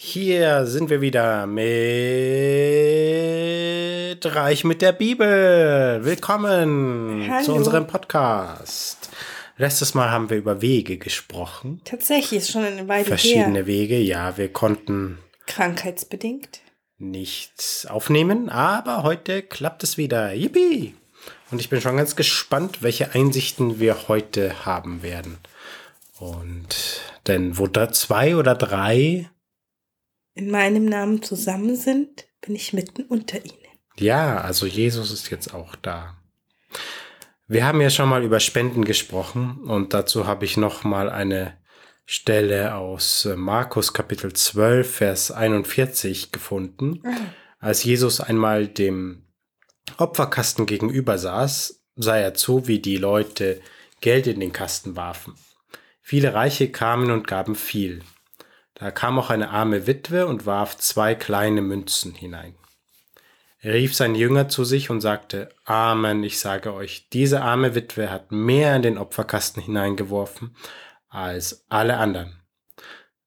Hier sind wir wieder mit Reich mit der Bibel. Willkommen Hallo. zu unserem Podcast. Letztes Mal haben wir über Wege gesprochen. Tatsächlich ist schon eine Weile Verschiedene her. Wege. Ja, wir konnten Krankheitsbedingt. nichts aufnehmen, aber heute klappt es wieder. Yippie! Und ich bin schon ganz gespannt, welche Einsichten wir heute haben werden. Und denn wo da zwei oder drei In meinem Namen zusammen sind, bin ich mitten unter ihnen. Ja, also Jesus ist jetzt auch da. Wir haben ja schon mal über Spenden gesprochen und dazu habe ich noch mal eine Stelle aus äh, Markus Kapitel 12, Vers 41 gefunden. Als Jesus einmal dem Opferkasten gegenüber saß, sah er zu, wie die Leute Geld in den Kasten warfen. Viele Reiche kamen und gaben viel. Da kam auch eine arme Witwe und warf zwei kleine Münzen hinein. Er rief seine Jünger zu sich und sagte, Amen, ich sage euch, diese arme Witwe hat mehr in den Opferkasten hineingeworfen als alle anderen.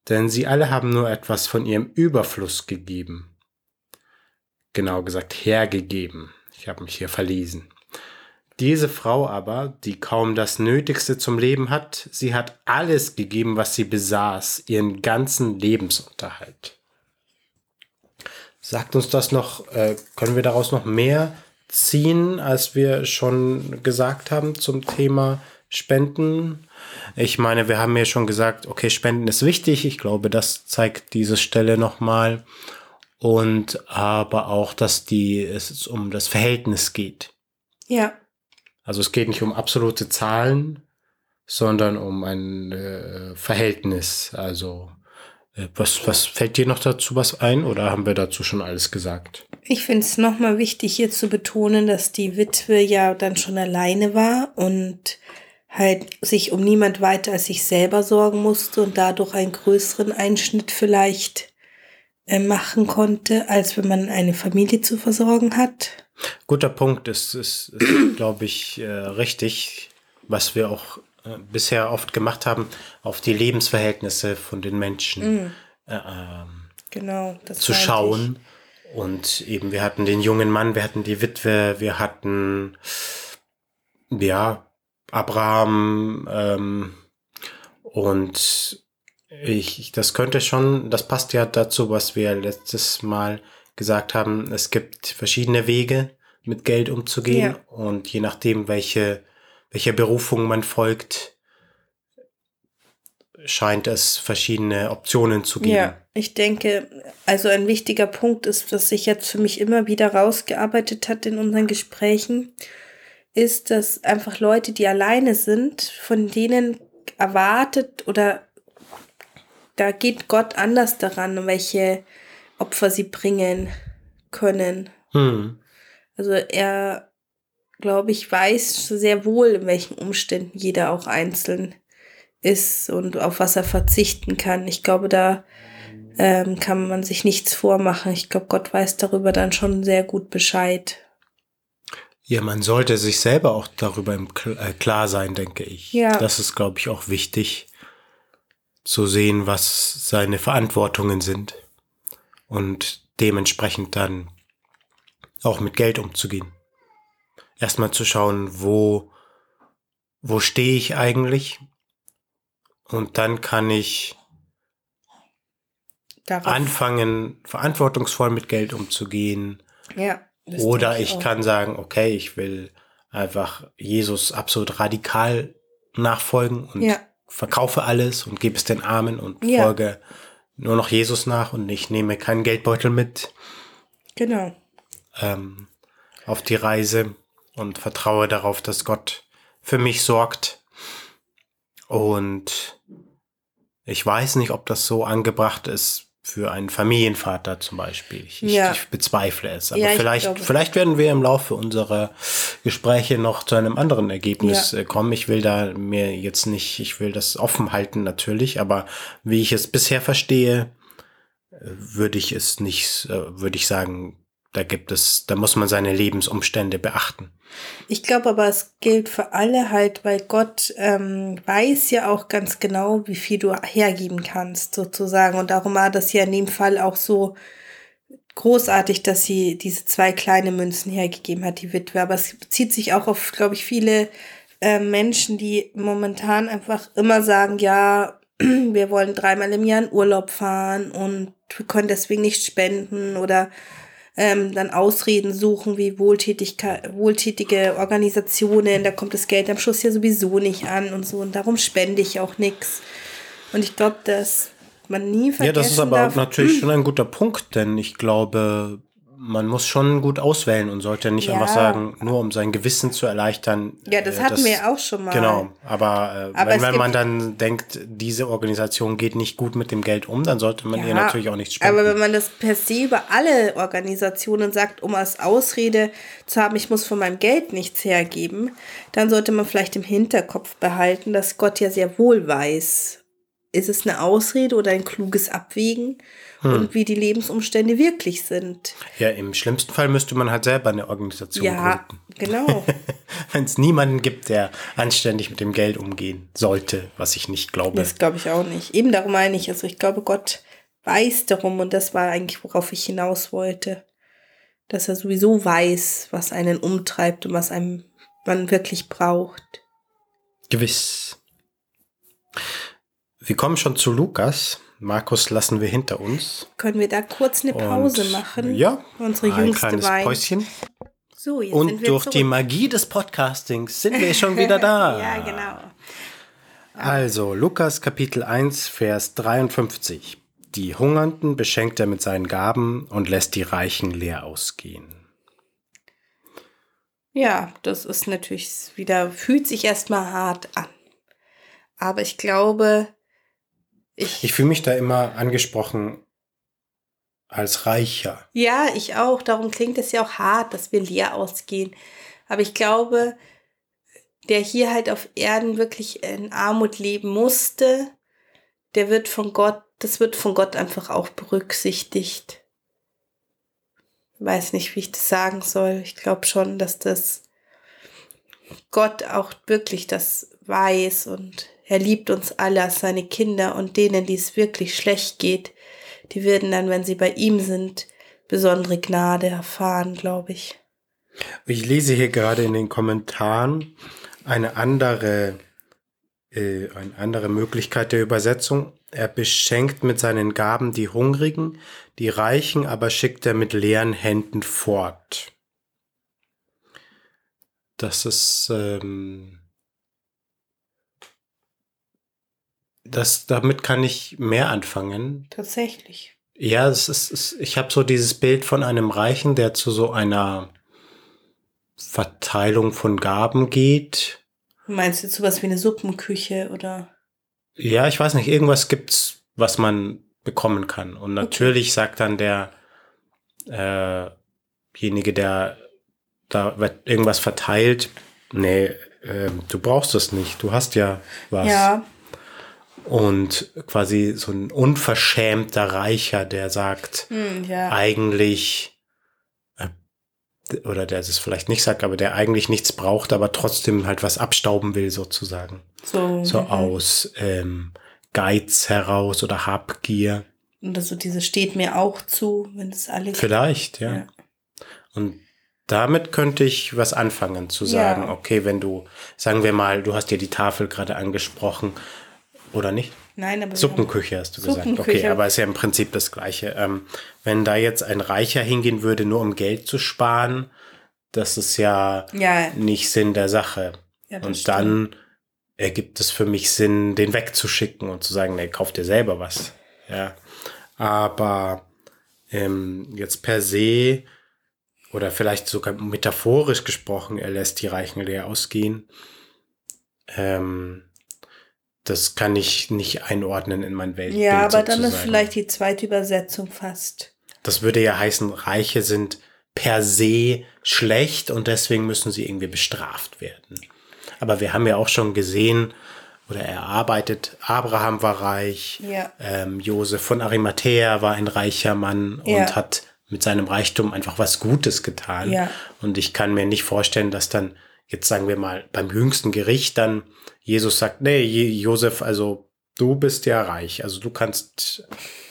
Denn sie alle haben nur etwas von ihrem Überfluss gegeben. Genau gesagt, hergegeben. Ich habe mich hier verlesen. Diese Frau aber, die kaum das Nötigste zum Leben hat, sie hat alles gegeben, was sie besaß, ihren ganzen Lebensunterhalt. Sagt uns das noch, äh, können wir daraus noch mehr ziehen, als wir schon gesagt haben zum Thema Spenden? Ich meine, wir haben ja schon gesagt, okay, Spenden ist wichtig. Ich glaube, das zeigt diese Stelle nochmal. Und aber auch, dass die, es um das Verhältnis geht. Ja, Also es geht nicht um absolute Zahlen, sondern um ein äh, Verhältnis. Also äh, was, was fällt dir noch dazu was ein oder haben wir dazu schon alles gesagt? ich finde es nochmal wichtig hier zu betonen, dass die Witwe ja dann schon alleine war und halt sich um niemand weiter als sich selber sorgen musste und dadurch einen größeren Einschnitt vielleicht äh, machen konnte, als wenn man eine Familie zu versorgen hat. Guter Punkt ist, ist, ist glaube ich, äh, richtig, was wir auch äh, bisher oft gemacht haben, auf die Lebensverhältnisse von den Menschen äh, ähm, Genau. Das zu schauen. Und eben, wir hatten den jungen Mann, wir hatten die Witwe, wir hatten, ja, Abraham ähm, und ich, das könnte schon, das passt ja dazu, was wir letztes Mal gesagt haben. Es gibt verschiedene Wege, mit Geld umzugehen Ja. und je nachdem, welche, welcher Berufung man folgt, scheint es verschiedene Optionen zu geben. Ja, ich denke, also ein wichtiger Punkt ist, was sich jetzt für mich immer wieder rausgearbeitet hat in unseren Gesprächen, ist, dass einfach Leute, die alleine sind, von denen erwartet oder da geht Gott anders daran, welche Opfer sie bringen können. Hm. Also er, glaube ich, weiß sehr wohl, in welchen Umständen jeder auch einzeln ist und auf was er verzichten kann. Ich glaube, da ähm, kann man sich nichts vormachen. Ich glaube, Gott weiß darüber dann schon sehr gut Bescheid. Ja, man sollte sich selber auch darüber im Kl äh, klar sein, denke ich. Ja. Das ist, glaube ich, auch wichtig zu sehen, was seine Verantwortungen sind und dementsprechend dann auch mit Geld umzugehen. Erstmal zu schauen, wo, wo stehe ich eigentlich? Und dann kann ich Darauf, anfangen, verantwortungsvoll mit Geld umzugehen. ja, Oder ich auch. kann sagen, okay, ich will einfach Jesus absolut radikal nachfolgen und Ja. verkaufe alles und gebe es den Armen und Ja. folge nur noch Jesus nach und ich nehme keinen Geldbeutel mit Genau. ähm, auf die Reise und vertraue darauf, dass Gott für mich sorgt. Und ich weiß nicht, ob das so angebracht ist für einen Familienvater zum Beispiel. Ich, Ja. ich bezweifle es. Aber Ja, ich vielleicht, glaube. vielleicht werden wir im Laufe unserer Gespräche noch zu einem anderen Ergebnis Ja. äh, kommen. Ich will da mir jetzt nicht, ich will das offen halten natürlich, aber wie ich es bisher verstehe, äh, würde ich es nicht, äh, würde ich sagen, Da gibt es, da muss man seine Lebensumstände beachten. Ich glaube aber, es gilt für alle halt, weil Gott ähm, weiß ja auch ganz genau, wie viel du hergeben kannst, sozusagen. Und darum war das ja in dem Fall auch so großartig, dass sie diese zwei kleine Münzen hergegeben hat, die Witwe. Aber es bezieht sich auch auf, glaube ich, viele äh, Menschen, die momentan einfach immer sagen, ja, wir wollen dreimal im Jahr in Urlaub fahren und wir können deswegen nicht spenden oder ähm, dann Ausreden suchen wie Wohltätigkeit, wohltätige Organisationen, da kommt das Geld am Schluss ja sowieso nicht an und so und darum spende ich auch nichts. Und ich glaube, dass man nie vergessen Ja, das ist aber darf, natürlich schon ein guter Punkt, denn ich glaube, man muss schon gut auswählen und sollte nicht Ja. einfach sagen, nur um sein Gewissen zu erleichtern. Ja, das äh, hatten wir ja auch schon mal. Genau, aber, äh, Aber wenn, wenn man dann denkt, diese Organisation geht nicht gut mit dem Geld um, dann sollte man ihr Ja, natürlich auch nichts spenden. Aber wenn man das per se über alle Organisationen sagt, um als Ausrede zu haben, ich muss von meinem Geld nichts hergeben, dann sollte man vielleicht im Hinterkopf behalten, dass Gott ja sehr wohl weiß, ist es eine Ausrede oder ein kluges Abwägen Hm. und wie die Lebensumstände wirklich sind. ja, im schlimmsten Fall müsste man halt selber eine Organisation Ja, gründen. genau. Wenn es niemanden gibt, der anständig mit dem Geld umgehen sollte, was ich nicht glaube. Das glaube ich auch nicht. Eben darum meine ich. Also ich glaube, Gott weiß darum und das war eigentlich, worauf ich hinaus wollte. Dass er sowieso weiß, was einen umtreibt und was einem man wirklich braucht. Gewiss. Wir kommen schon zu Lukas. Markus lassen wir hinter uns. Können wir da kurz eine Pause Und, machen? Ja, Unsere ein jüngste kleines Wein. Päuschen. So, jetzt sind Und wir durch zurück. die Magie des Podcastings sind wir schon wieder da. ja, genau. Also, Lukas Kapitel 1, Vers 53. Die Hungernden beschenkt er mit seinen Gaben und lässt die Reichen leer ausgehen. Ja, das ist natürlich wieder, fühlt sich erstmal hart an. Aber ich glaube, ich, Ich fühle mich da immer angesprochen als Reicher. Ja, ich auch. Darum klingt es ja auch hart, dass wir leer ausgehen. Aber ich glaube, der hier halt auf Erden wirklich in Armut leben musste, der wird von Gott, das wird von Gott einfach auch berücksichtigt. Weiß nicht, wie ich das sagen soll. Ich glaube schon, dass das Gott auch wirklich das weiß und er liebt uns alle als seine Kinder und denen, die es wirklich schlecht geht, die werden dann, wenn sie bei ihm sind, besondere Gnade erfahren, glaube ich. Ich lese hier gerade in den Kommentaren eine andere, äh, eine andere Möglichkeit der Übersetzung. Er beschenkt mit seinen Gaben die Hungrigen, die Reichen aber schickt er mit leeren Händen fort. Das ist, ähm, das, damit kann ich mehr anfangen. Tatsächlich. Ja, es ist, es, ich habe so dieses Bild von einem Reichen, der zu so einer Verteilung von Gaben geht. Meinst du jetzt sowas wie eine Suppenküche oder? Ja, ich weiß nicht, irgendwas gibt's, was man bekommen kann. Und natürlich sagt dann der äh, derjenige, der da wird irgendwas verteilt, nee, äh, du brauchst es nicht, du hast ja was. Ja, Und quasi so ein unverschämter Reicher, der sagt, hm, ja. eigentlich, äh, oder der es vielleicht nicht sagt, aber der eigentlich nichts braucht, aber trotzdem halt was abstauben will, sozusagen. So, So mhm. aus ähm, Geiz heraus oder Habgier. Und so diese steht mir auch zu, wenn es alle Vielleicht, ja. Ja. Und damit könnte ich was anfangen, zu sagen, Ja. okay, wenn du, sagen wir mal, du hast ja die Tafel gerade angesprochen, oder nicht? Nein, aber Suppenküche hast du gesagt. Okay, aber ist ja im Prinzip das Gleiche. Ähm, wenn da jetzt ein Reicher hingehen würde, nur um Geld zu sparen, das ist ja Ja, nicht Sinn der Sache. ja und stimmt. dann ergibt es für mich Sinn, den wegzuschicken und zu sagen, nee, kauf dir selber was. Ja. Aber ähm, jetzt per se oder vielleicht sogar metaphorisch gesprochen, er lässt die Reichen leer ausgehen. Ähm, das kann ich nicht einordnen in mein Weltbild. Ja, aber dann ist sozusagen. vielleicht die zweite Übersetzung fast. Das würde ja heißen, Reiche sind per se schlecht und deswegen müssen sie irgendwie bestraft werden. Aber wir haben ja auch schon gesehen, oder er arbeitet, Abraham war reich, Ja. ähm, Josef von Arimathea war ein reicher Mann Ja. und hat mit seinem Reichtum einfach was Gutes getan. Ja. Und ich kann mir nicht vorstellen, dass dann, jetzt sagen wir mal, beim jüngsten Gericht dann Jesus sagt, nee, Josef, also du bist ja reich, also du kannst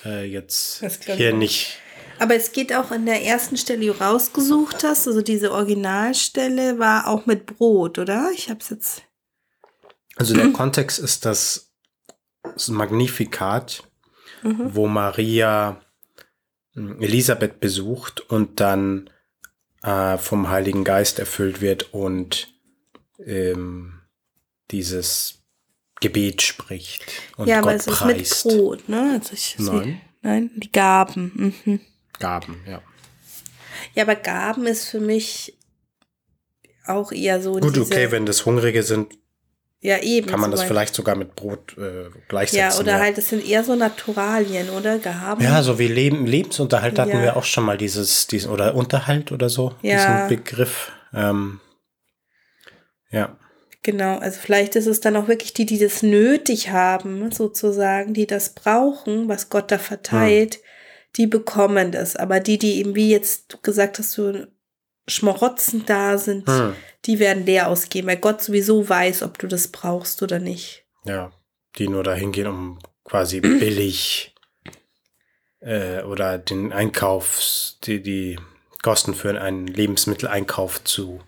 äh, jetzt hier nicht. Aber es geht auch in der ersten Stelle, die du rausgesucht hast, also diese Originalstelle war auch mit Brot, oder? Ich habe es jetzt. Also der Kontext ist das, das Magnificat, wo Maria mh, Elisabeth besucht und dann äh, vom Heiligen Geist erfüllt wird und ähm, dieses Gebet spricht und ja, aber Gott es ist preist. mit Brot, ne? Also ich, Nein. Nein, die Gaben. Mhm. Gaben, ja. Ja, aber Gaben ist für mich auch eher so. Gut, okay, wenn das Hungrige sind, Ja, eben. kann man das mein- vielleicht sogar mit Brot äh, Ja, gleichsetzen. oder halt, es sind eher so Naturalien, oder? Gaben. Ja, so wie Leben, Lebensunterhalt hatten Ja. wir auch schon mal dieses, diesen, oder Unterhalt oder so, Ja. diesen Begriff. Ähm, ja. Genau, also vielleicht ist es dann auch wirklich die, die das nötig haben, sozusagen, die das brauchen, was Gott da verteilt, die bekommen das. Aber die, die eben, wie jetzt du gesagt hast, so Schmarotzen da sind, Hm. die werden leer ausgehen, weil Gott sowieso weiß, ob du das brauchst oder nicht. Ja, die nur dahin gehen, um quasi billig äh, oder den Einkaufs, die, die Kosten für einen Lebensmitteleinkauf zu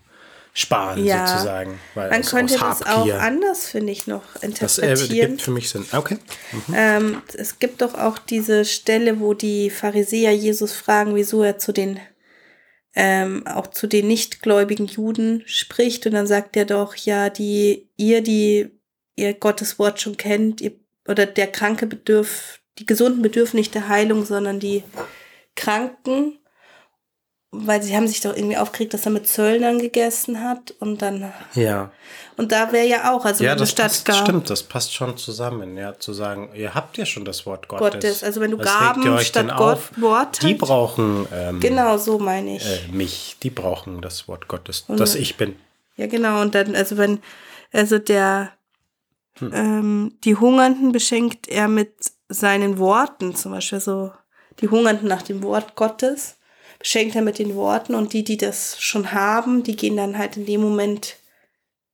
sparen, Ja. sozusagen. Weil Man aus, könnte aus das auch anders, finde ich, noch Das äh, interpretieren. gibt für mich Sinn. Okay. Ähm, es gibt doch auch diese Stelle, wo die Pharisäer Jesus fragen, wieso er zu den ähm, auch zu den nichtgläubigen Juden spricht und dann sagt er doch, ja, die ihr, die ihr Gottes Wort schon kennt, ihr, oder der Kranke bedürft, die Gesunden bedürfen nicht der Heilung, sondern die Kranken, weil sie haben sich doch irgendwie aufgeregt, dass er mit Zöllnern gegessen hat und dann Ja. und da wäre ja auch, also Ja, wenn das statt passt, Gar- stimmt, das passt schon zusammen, ja, zu sagen, ihr habt ja schon das Wort Gottes. Gottes. Also wenn du Was Gaben regt ihr euch statt Gott auf? Wort Die brauchen ähm, Genau, so meine ich. äh, mich, die brauchen das Wort Gottes, Und- das ich bin. Ja, genau. Und dann, also wenn, also der, Hm. ähm, die Hungernden beschenkt er mit seinen Worten, zum Beispiel so, die Hungernden nach dem Wort Gottes, beschenkt er mit den Worten und die, die das schon haben, die gehen dann halt in dem Moment,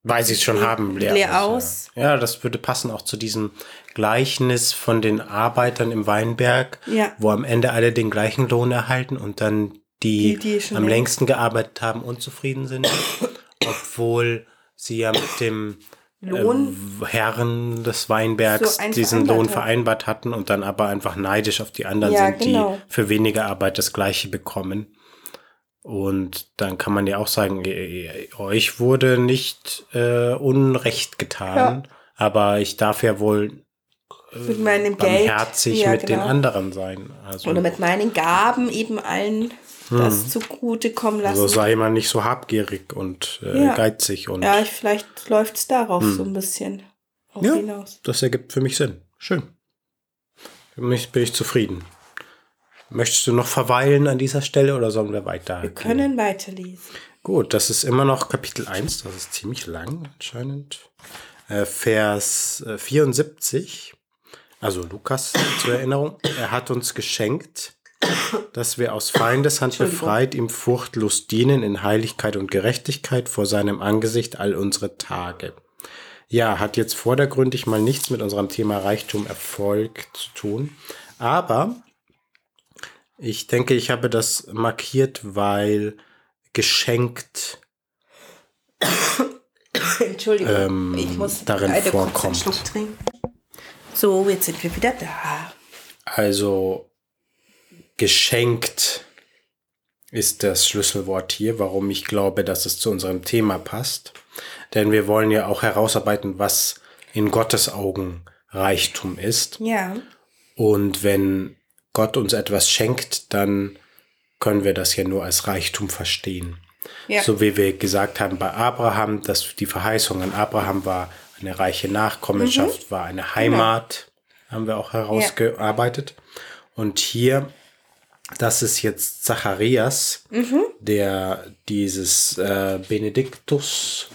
Weil sie es schon haben, leer, leer aus. aus. Ja. ja, das würde passen auch zu diesem Gleichnis von den Arbeitern im Weinberg, Ja. wo am Ende alle den gleichen Lohn erhalten und dann die, Die, die am längst- längsten gearbeitet haben, unzufrieden sind, obwohl sie ja mit dem Lohn? äh, Herren des Weinbergs So diesen Lohn hat. vereinbart hatten und dann aber einfach neidisch auf die anderen Ja, sind, genau. die für weniger Arbeit das gleiche bekommen. Und dann kann man ja auch sagen, äh, euch wurde nicht äh, Unrecht getan, aber ich darf ja wohl mit meinem barmherzig ja, mit den genau. anderen sein. Also, oder mit meinen Gaben eben allen das zugute kommen lassen. Hm. also sei man nicht so habgierig und äh, Ja. geizig und ja, ich, vielleicht läuft es darauf so ein bisschen Ja. hinaus. das ergibt für mich Sinn. Schön. Für mich bin ich zufrieden. Möchtest du noch verweilen an dieser Stelle oder sollen wir weiter? Wir können weiterlesen. Gut, das ist immer noch Kapitel 1, das ist ziemlich lang anscheinend. Äh, Vers äh, 74, also Lukas zur Erinnerung, er hat uns geschenkt, dass wir aus Feindeshand befreit ihm furchtlos dienen in Heiligkeit und Gerechtigkeit vor seinem Angesicht all unsere Tage. Ja, hat jetzt vordergründig mal nichts mit unserem Thema Reichtum, Erfolg zu tun, aber ich denke, ich habe das markiert, weil geschenkt Entschuldigung, Ähm, ich muss darin vorkommt. So, jetzt sind wir wieder da. Also geschenkt ist das Schlüsselwort hier, warum ich glaube, dass es zu unserem Thema passt. Denn wir wollen ja auch herausarbeiten, was in Gottes Augen Reichtum ist. Ja, Und wenn Gott uns etwas schenkt, dann können wir das ja nur als Reichtum verstehen. ja. So wie wir gesagt haben bei Abraham, dass die Verheißung an Abraham war eine reiche Nachkommenschaft, war eine Heimat, haben wir auch herausgearbeitet. Und hier, das ist jetzt Zacharias, der dieses äh, Benediktus,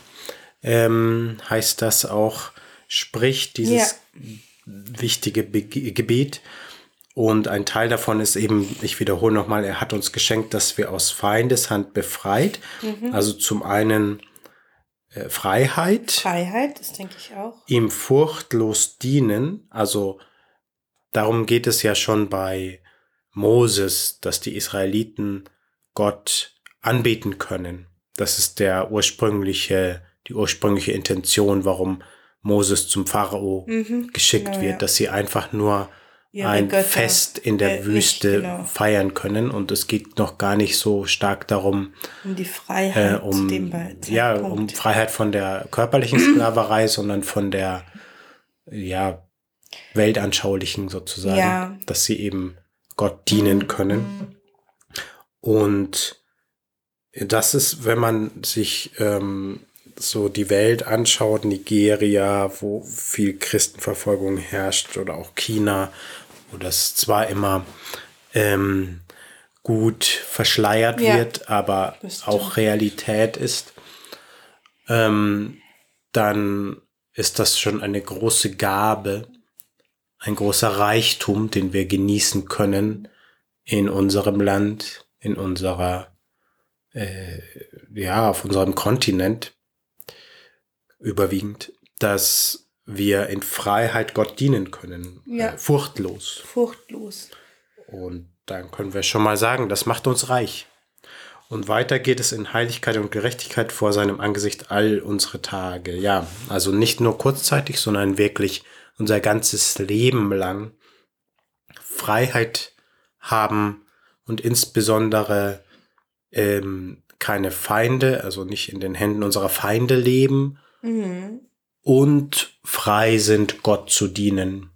ähm, heißt das auch, spricht, dieses wichtige Be Gebet. Und ein Teil davon ist eben, ich wiederhole nochmal, er hat uns geschenkt, dass wir aus Feindeshand befreit. Mhm. Also zum einen äh, Freiheit. Freiheit, das denke ich auch. Ihm furchtlos dienen. Also darum geht es ja schon bei Moses, dass die Israeliten Gott anbeten können. Das ist der ursprüngliche, die ursprüngliche Intention, warum Moses zum Pharao mhm, geschickt genau, wird, ja. dass sie einfach nur Ihre ein Götter, Fest in der äh, Wüste genau. feiern können und es geht noch gar nicht so stark darum, um die Freiheit, äh, um, ja, um Freiheit von der körperlichen Sklaverei, sondern von der, ja, weltanschaulichen sozusagen, ja. dass sie eben Gott dienen können. Und das ist, wenn man sich ähm, so die Welt anschaut, Nigeria, wo viel Christenverfolgung herrscht, oder auch China, wo das zwar immer ähm, gut verschleiert ja, wird, aber auch Realität ist, ähm, dann ist das schon eine große Gabe, ein großer Reichtum, den wir genießen können in unserem Land, in unserer, äh, ja, auf unserem Kontinent überwiegend, dass wir in Freiheit Gott dienen können. Ja. Äh, furchtlos. Furchtlos. Und dann können wir schon mal sagen, das macht uns reich. Und weiter geht es in Heiligkeit und Gerechtigkeit vor seinem Angesicht all unsere Tage. Ja, also nicht nur kurzzeitig, sondern wirklich unser ganzes Leben lang Freiheit haben und insbesondere ähm, keine Feinde, also nicht in den Händen unserer Feinde leben. Mhm und frei sind, Gott zu dienen.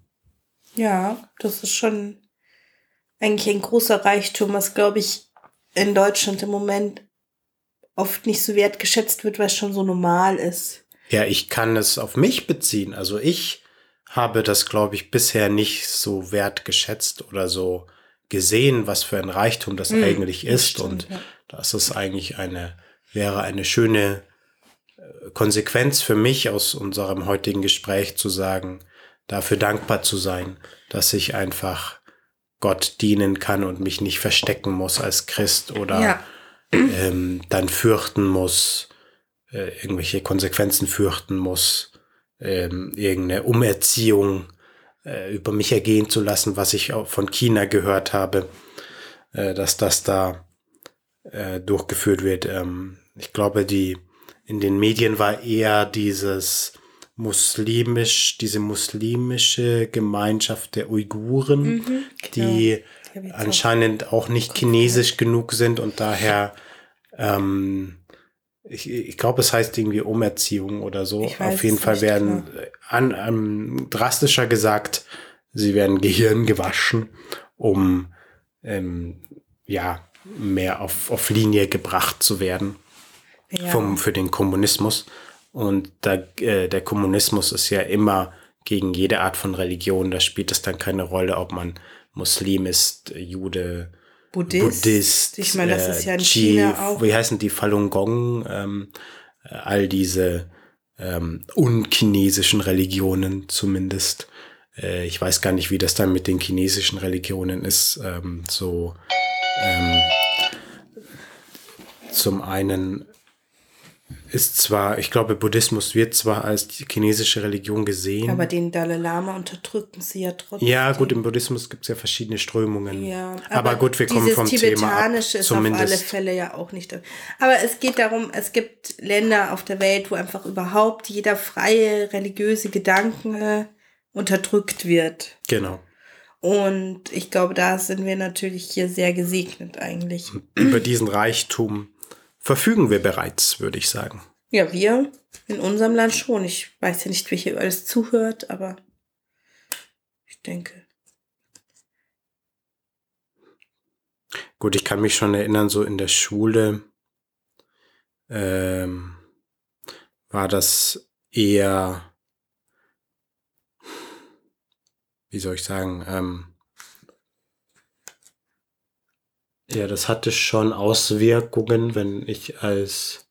Ja, das ist schon eigentlich ein großer Reichtum, was, glaube ich, in Deutschland im Moment oft nicht so wertgeschätzt wird, weil es schon so normal ist. Ja, ich kann es auf mich beziehen. Also ich habe das, glaube ich, bisher nicht so wertgeschätzt oder so gesehen, was für ein Reichtum das mhm, eigentlich ist. Stimmt, und ja. das ist eigentlich eine, wäre eine schöne Konsequenz für mich aus unserem heutigen Gespräch zu sagen, dafür dankbar zu sein, dass ich einfach Gott dienen kann und mich nicht verstecken muss als Christ oder ja. ähm, dann fürchten muss, äh, irgendwelche Konsequenzen fürchten muss, ähm, irgendeine Umerziehung äh, über mich ergehen zu lassen, was ich auch von China gehört habe, äh, dass das da äh, durchgeführt wird. Ähm, ich glaube, die in den Medien war eher dieses muslimisch, diese muslimische Gemeinschaft der Uiguren, mhm, genau. die anscheinend auch nicht chinesisch genug sind und daher, ähm, ich, ich glaube, es heißt irgendwie Umerziehung oder so. Auf jeden Fall werden genau. an, an, drastischer gesagt, sie werden Gehirn gewaschen, um ähm, ja mehr auf, auf Linie gebracht zu werden ja. vom, für den Kommunismus. Und da, äh, der Kommunismus ist ja immer gegen jede Art von Religion. Da spielt es dann keine Rolle, ob man Muslim ist, Jude, Buddhist. Buddhist ich meine, das äh, ist ja in Chief, China auch. Wie heißen die Falun Gong? Ähm, all diese ähm, unchinesischen Religionen zumindest. Äh, ich weiß gar nicht, wie das dann mit den chinesischen Religionen ist. Ähm, so ähm, zum einen ist zwar, ich glaube, Buddhismus wird zwar als chinesische Religion gesehen. Aber den Dalai Lama unterdrücken sie ja trotzdem. Ja, gut, im Buddhismus gibt es ja verschiedene Strömungen. Ja, aber, aber gut, wir kommen vom Thema ab. ist zumindest. auf alle Fälle ja auch nicht. Aber es geht darum, es gibt Länder auf der Welt, wo einfach überhaupt jeder freie religiöse Gedanken äh, unterdrückt wird. Genau. Und ich glaube, da sind wir natürlich hier sehr gesegnet eigentlich. Über diesen Reichtum verfügen wir bereits, würde ich sagen. Ja, wir in unserem Land schon. Ich weiß ja nicht, wer hier alles zuhört, aber ich denke. Gut, ich kann mich schon erinnern, so in der Schule ähm, war das eher, wie soll ich sagen, ähm, Ja, das hatte schon Auswirkungen, wenn ich als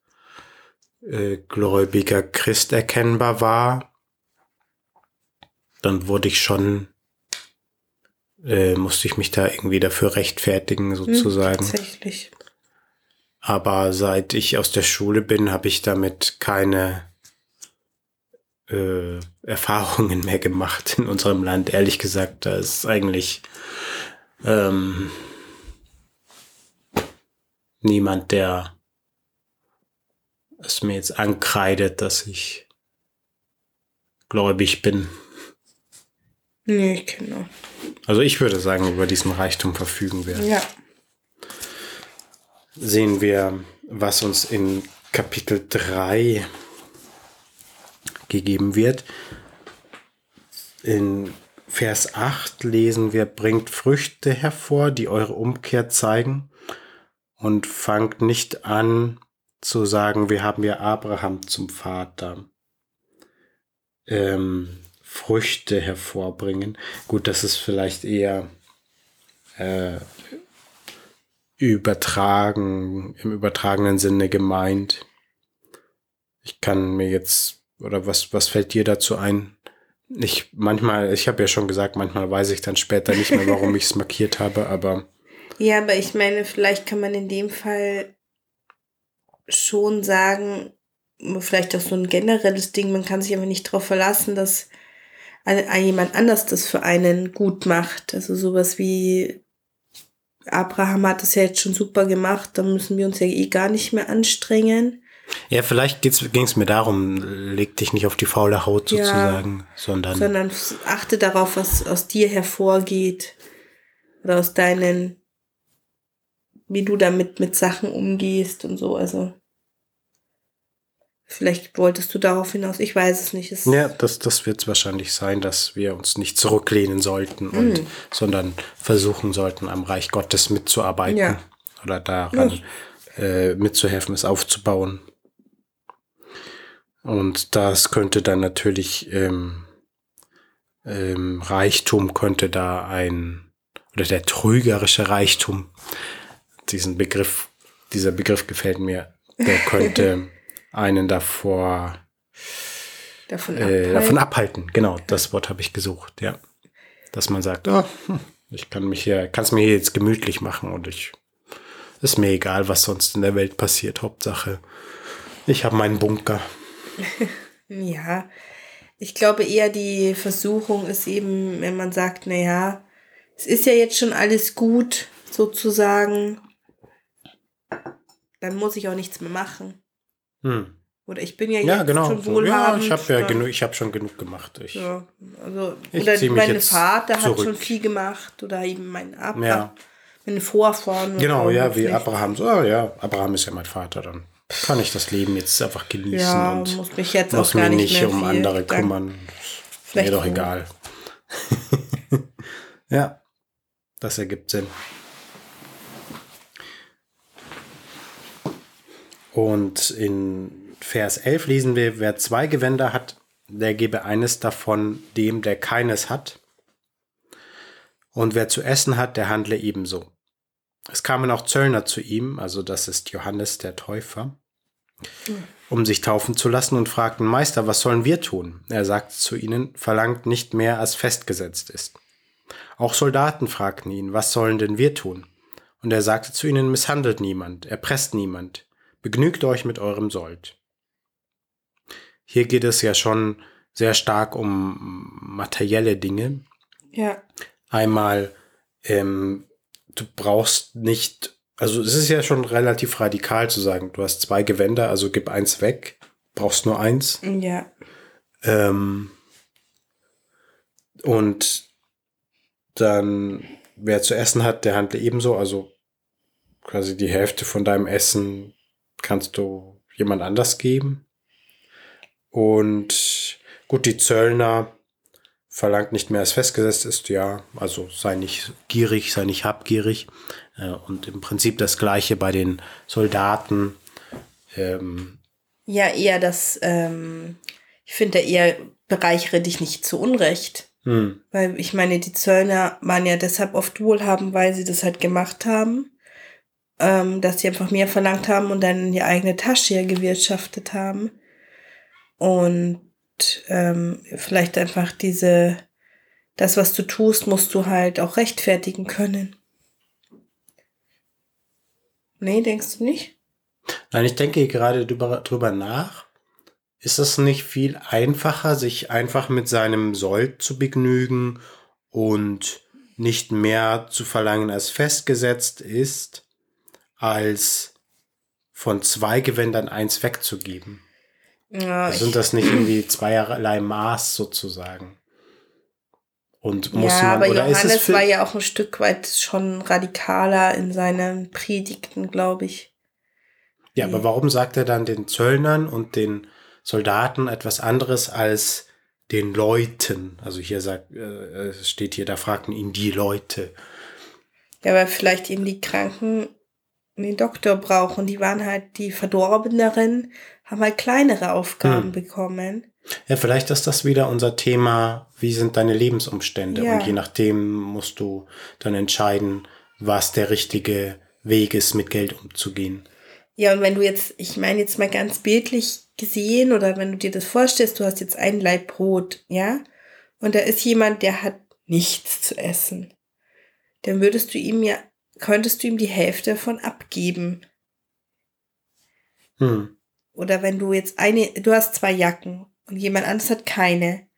äh, gläubiger Christ erkennbar war. Dann wurde ich schon äh, musste ich mich da irgendwie dafür rechtfertigen, sozusagen. Hm, tatsächlich. Aber seit ich aus der Schule bin, habe ich damit keine äh, Erfahrungen mehr gemacht in unserem Land. Ehrlich gesagt, da ist eigentlich ähm, niemand, der es mir jetzt ankreidet, dass ich gläubig bin. Nee, genau. Also ich würde sagen, über diesen Reichtum verfügen wir. Ja. Sehen wir, was uns in Kapitel 3 gegeben wird. In Vers 8 lesen wir, bringt Früchte hervor, die eure Umkehr zeigen und fangt nicht an zu sagen, wir haben ja Abraham zum Vater. Ähm, Früchte hervorbringen. Gut, das ist vielleicht eher äh, übertragen, im übertragenen Sinne gemeint. Ich kann mir jetzt, oder was, was fällt dir dazu ein? Ich manchmal, ich habe ja schon gesagt, manchmal weiß ich dann später nicht mehr, warum ich es markiert habe, aber. Ja, aber ich meine, vielleicht kann man in dem Fall schon sagen, vielleicht auch so ein generelles Ding, man kann sich aber nicht darauf verlassen, dass jemand anders das für einen gut macht. Also sowas wie Abraham hat das ja jetzt schon super gemacht, da müssen wir uns ja eh gar nicht mehr anstrengen. Ja, vielleicht ging es mir darum, leg dich nicht auf die faule Haut sozusagen, ja, sondern. Sondern achte darauf, was aus dir hervorgeht. Oder aus deinen, wie du damit mit Sachen umgehst und so. Also. Vielleicht wolltest du darauf hinaus, ich weiß es nicht. Es ja, das, das wird es wahrscheinlich sein, dass wir uns nicht zurücklehnen sollten, und, mm. sondern versuchen sollten, am Reich Gottes mitzuarbeiten ja. oder daran ja. äh, mitzuhelfen, es aufzubauen. Und das könnte dann natürlich ähm, ähm, Reichtum könnte da ein, oder der trügerische Reichtum, diesen Begriff, dieser Begriff gefällt mir, der könnte einen davor davon, äh, abhalten. davon abhalten. Genau, das Wort habe ich gesucht, ja. Dass man sagt, oh, ich kann mich hier, kann es mir hier jetzt gemütlich machen und ich ist mir egal, was sonst in der Welt passiert. Hauptsache, ich habe meinen Bunker. ja, ich glaube eher die Versuchung ist eben, wenn man sagt, naja, es ist ja jetzt schon alles gut, sozusagen, dann muss ich auch nichts mehr machen. Hm. Oder ich bin ja, ja jetzt genau. schon wohlhabend. Ja, ich habe ja genug, ich habe schon genug gemacht. Ich, ja, also, ich oder mein Vater zurück. hat schon viel gemacht oder eben mein Abraham, ja. meine Vorfahren. Genau, ja, wie nicht. Abraham. So, oh, ja, Abraham ist ja mein Vater, dann kann ich das Leben jetzt einfach genießen ja, und muss mich jetzt muss auch gar nicht, nicht um andere kümmern. Vielleicht mir doch egal. ja, das ergibt Sinn. Und in Vers 11 lesen wir, wer zwei Gewänder hat, der gebe eines davon dem, der keines hat. Und wer zu essen hat, der handle ebenso. Es kamen auch Zöllner zu ihm, also das ist Johannes der Täufer, um sich taufen zu lassen und fragten, Meister, was sollen wir tun? Er sagte zu ihnen, verlangt nicht mehr, als festgesetzt ist. Auch Soldaten fragten ihn, was sollen denn wir tun? Und er sagte zu ihnen, misshandelt niemand, erpresst niemand, Begnügt euch mit eurem Sold. Hier geht es ja schon sehr stark um materielle Dinge. Ja. Einmal, ähm, du brauchst nicht, also es ist ja schon relativ radikal zu sagen, du hast zwei Gewänder, also gib eins weg, brauchst nur eins. Ja. Ähm, und dann, wer zu essen hat, der handelt ebenso, also quasi die Hälfte von deinem Essen kannst du jemand anders geben. Und gut, die Zöllner verlangt nicht mehr als festgesetzt ist, ja, also sei nicht gierig, sei nicht habgierig. Äh, und im Prinzip das gleiche bei den Soldaten. Ähm, ja, eher das, ähm, ich finde eher, bereichere dich nicht zu Unrecht. Hm. Weil ich meine, die Zöllner waren ja deshalb oft wohlhabend, weil sie das halt gemacht haben ähm, dass sie einfach mehr verlangt haben und dann in die eigene Tasche gewirtschaftet haben. Und ähm, vielleicht einfach diese, das, was du tust, musst du halt auch rechtfertigen können. Nee, denkst du nicht? Nein, ich denke gerade drüber nach. Ist es nicht viel einfacher, sich einfach mit seinem Sold zu begnügen und nicht mehr zu verlangen, als festgesetzt ist, als von zwei Gewändern eins wegzugeben? Ja, Sind das nicht irgendwie zweierlei Maß sozusagen? Und muss ja, man, aber oder ist es Johannes war ja auch ein Stück weit schon radikaler in seinen Predigten, glaube ich. Ja, aber warum sagt er dann den Zöllnern und den Soldaten etwas anderes als den Leuten? Also hier sagt, äh, es steht hier, da fragten ihn die Leute. Ja, weil vielleicht eben die Kranken den Doktor brauchen. Die waren halt die Verdorbeneren, haben halt kleinere Aufgaben Hm. bekommen. Ja, vielleicht ist das wieder unser Thema, wie sind deine Lebensumstände? Ja. Und je nachdem musst du dann entscheiden, was der richtige Weg ist, mit Geld umzugehen. Ja, und wenn du jetzt, ich meine jetzt mal ganz bildlich gesehen, oder wenn du dir das vorstellst, du hast jetzt ein Laib Brot, ja, und da ist jemand, der hat nichts zu essen, dann würdest du ihm ja, könntest du ihm die Hälfte davon abgeben. Hm. Oder wenn du jetzt eine, du hast zwei Jacken und jemand anderes hat keine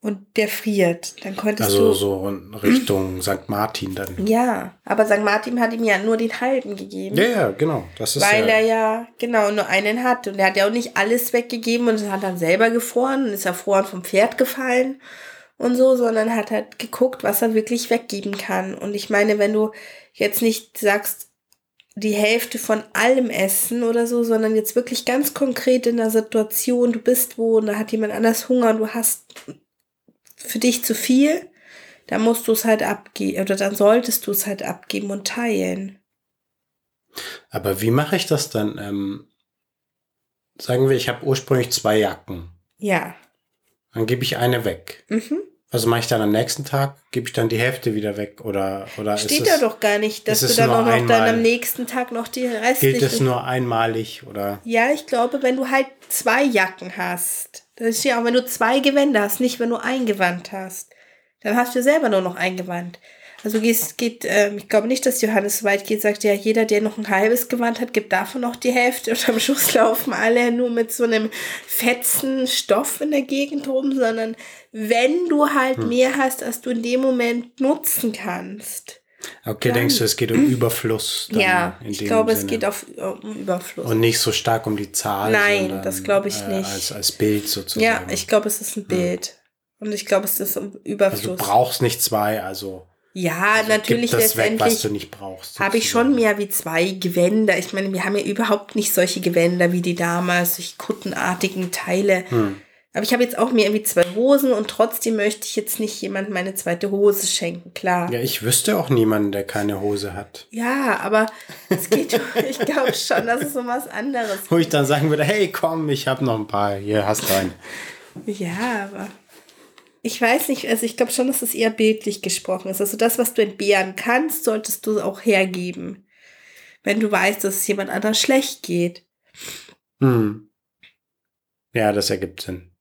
und der friert, dann könntest Also du. so in Richtung St. Martin dann. Ja, aber St. Martin hat ihm ja nur den halben gegeben. Ja, ja, genau. Das ist Weil ja, er ja genau nur einen hat und er hat ja auch nicht alles weggegeben und hat dann selber gefroren und ist erfroren vom Pferd gefallen und so, sondern hat halt geguckt, was er wirklich weggeben kann. Und ich meine, wenn du jetzt nicht sagst, die Hälfte von allem essen oder so, sondern jetzt wirklich ganz konkret in der Situation, du bist wo und da hat jemand anders Hunger und du hast für dich zu viel, dann musst du es halt abgeben oder dann solltest du es halt abgeben und teilen. Aber wie mache ich das dann? Ähm, sagen wir, ich habe ursprünglich zwei Jacken. Ja. Dann gebe ich eine weg. Mhm. Was mache ich dann am nächsten Tag? Gebe ich dann die Hälfte wieder weg? Oder, oder Steht ist da es, doch gar nicht, dass du dann auch noch dann einmal? am nächsten Tag noch die gilt restlichen. es nur einmalig? Oder? ja, ich glaube, wenn du halt zwei Jacken hast, das ist ja auch, wenn du zwei Gewänder hast, nicht wenn du ein Gewand hast, dann hast du selber nur noch ein Gewand. Also geht, geht ähm, ich glaube nicht, dass Johannes so weit geht, sagt ja, jeder, der noch ein halbes Gewand hat, gibt davon noch die Hälfte und am Schluss laufen alle nur mit so einem fetzen Stoff in der Gegend rum, sondern wenn du halt Hm. mehr hast, als du in dem Moment nutzen kannst. Okay, Dann- denkst du, es geht um Überfluss? Ja, in ich glaube, es Sinne? geht auf um Überfluss. Und nicht so stark um die Zahl. Nein, sondern, das glaube ich nicht. Als, als Bild sozusagen. ja, ich glaube, es ist ein Bild. Und ich glaube, es ist um also du Überfluss. brauchst nicht zwei, also, ja, also natürlich gib das weg, was letztendlich du nicht brauchst. habe ich schon mehr wie zwei Gewänder. Ich meine, wir haben ja überhaupt nicht solche Gewänder wie die damals, solche kuttenartigen Teile. Hm. Aber ich habe jetzt auch mir irgendwie zwei Hosen und trotzdem möchte ich jetzt nicht jemand meine zweite Hose schenken, klar. Ja, ich wüsste auch niemanden, der keine Hose hat. Ja, aber es geht, ich glaube schon, dass es um was anderes Wo ich dann sagen würde, hey, komm, ich habe noch ein paar, hier hast du einen. Ja, aber ich weiß nicht, also ich glaube schon, dass es eher bildlich gesprochen ist. Also das, was du entbehren kannst, solltest du auch hergeben. Wenn du weißt, dass es jemand anders schlecht geht. Hm. Ja, das ergibt Sinn.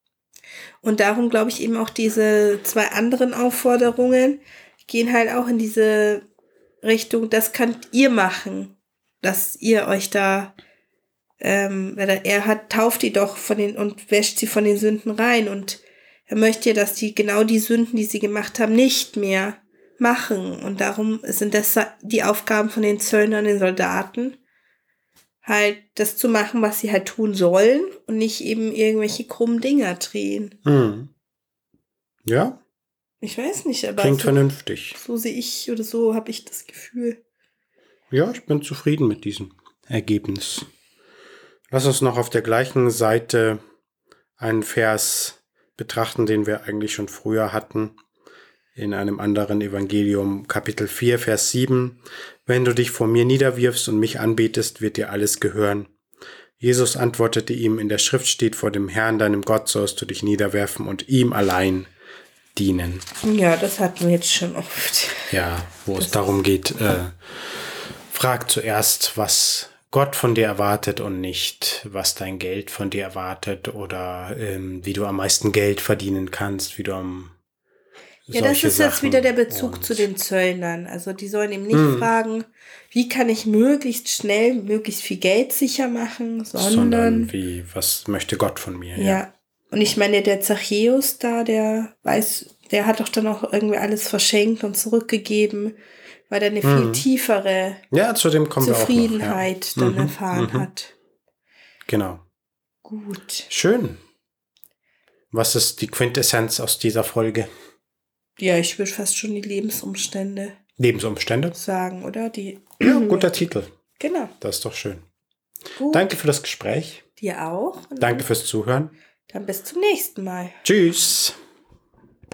Und darum glaube ich eben auch diese zwei anderen Aufforderungen gehen halt auch in diese Richtung, das könnt ihr machen, dass ihr euch da, ähm, er- er hat, tauft die doch von den und wäscht sie von den Sünden rein und er möchte ja, dass die genau die Sünden, die sie gemacht haben, nicht mehr machen. Und darum sind das die Aufgaben von den Zöllnern, den Soldaten, halt das zu machen, was sie halt tun sollen und nicht eben irgendwelche krummen Dinger drehen. Hm. Ja, Ich weiß nicht, aber klingt so, vernünftig. so sehe ich oder so habe ich das Gefühl. Ja, ich bin zufrieden mit diesem Ergebnis. Lass uns noch auf der gleichen Seite einen Vers betrachten, den wir eigentlich schon früher hatten. In einem anderen Evangelium, Kapitel 4, Vers 7. Wenn du dich vor mir niederwirfst und mich anbetest, wird dir alles gehören. Jesus antwortete ihm, in der Schrift steht, vor dem Herrn, deinem Gott, sollst du dich niederwerfen und ihm allein dienen. Ja, das hatten wir jetzt schon oft. Ja, wo es darum geht, äh, frag zuerst, was Gott von dir erwartet und nicht, was dein Geld von dir erwartet oder ähm, wie du am meisten Geld verdienen kannst, wie du am Ja, das ist jetzt Sachen. wieder der Bezug Und- zu den Zöllnern. Also die sollen ihm nicht Mhm. fragen, wie kann ich möglichst schnell, möglichst viel Geld sicher machen, sondern, sondern wie, was möchte Gott von mir? ja. Und ich meine, der Zachäus da, der weiß, der hat doch dann auch irgendwie alles verschenkt und zurückgegeben, weil er eine viel Mhm. tiefere ja zu dem kommen Zufriedenheit noch. dann Ja. Mhm, erfahren mhm. hat. Genau. Gut. Schön. Was ist die Quintessenz aus dieser Folge? Ja, ich würde fast schon die Lebensumstände Lebensumstände? sagen, oder? Die. Ja, guter Titel. Genau. Das ist doch schön. Gut. Danke für das Gespräch. Dir auch. Danke fürs Zuhören. Dann bis zum nächsten Mal. Tschüss.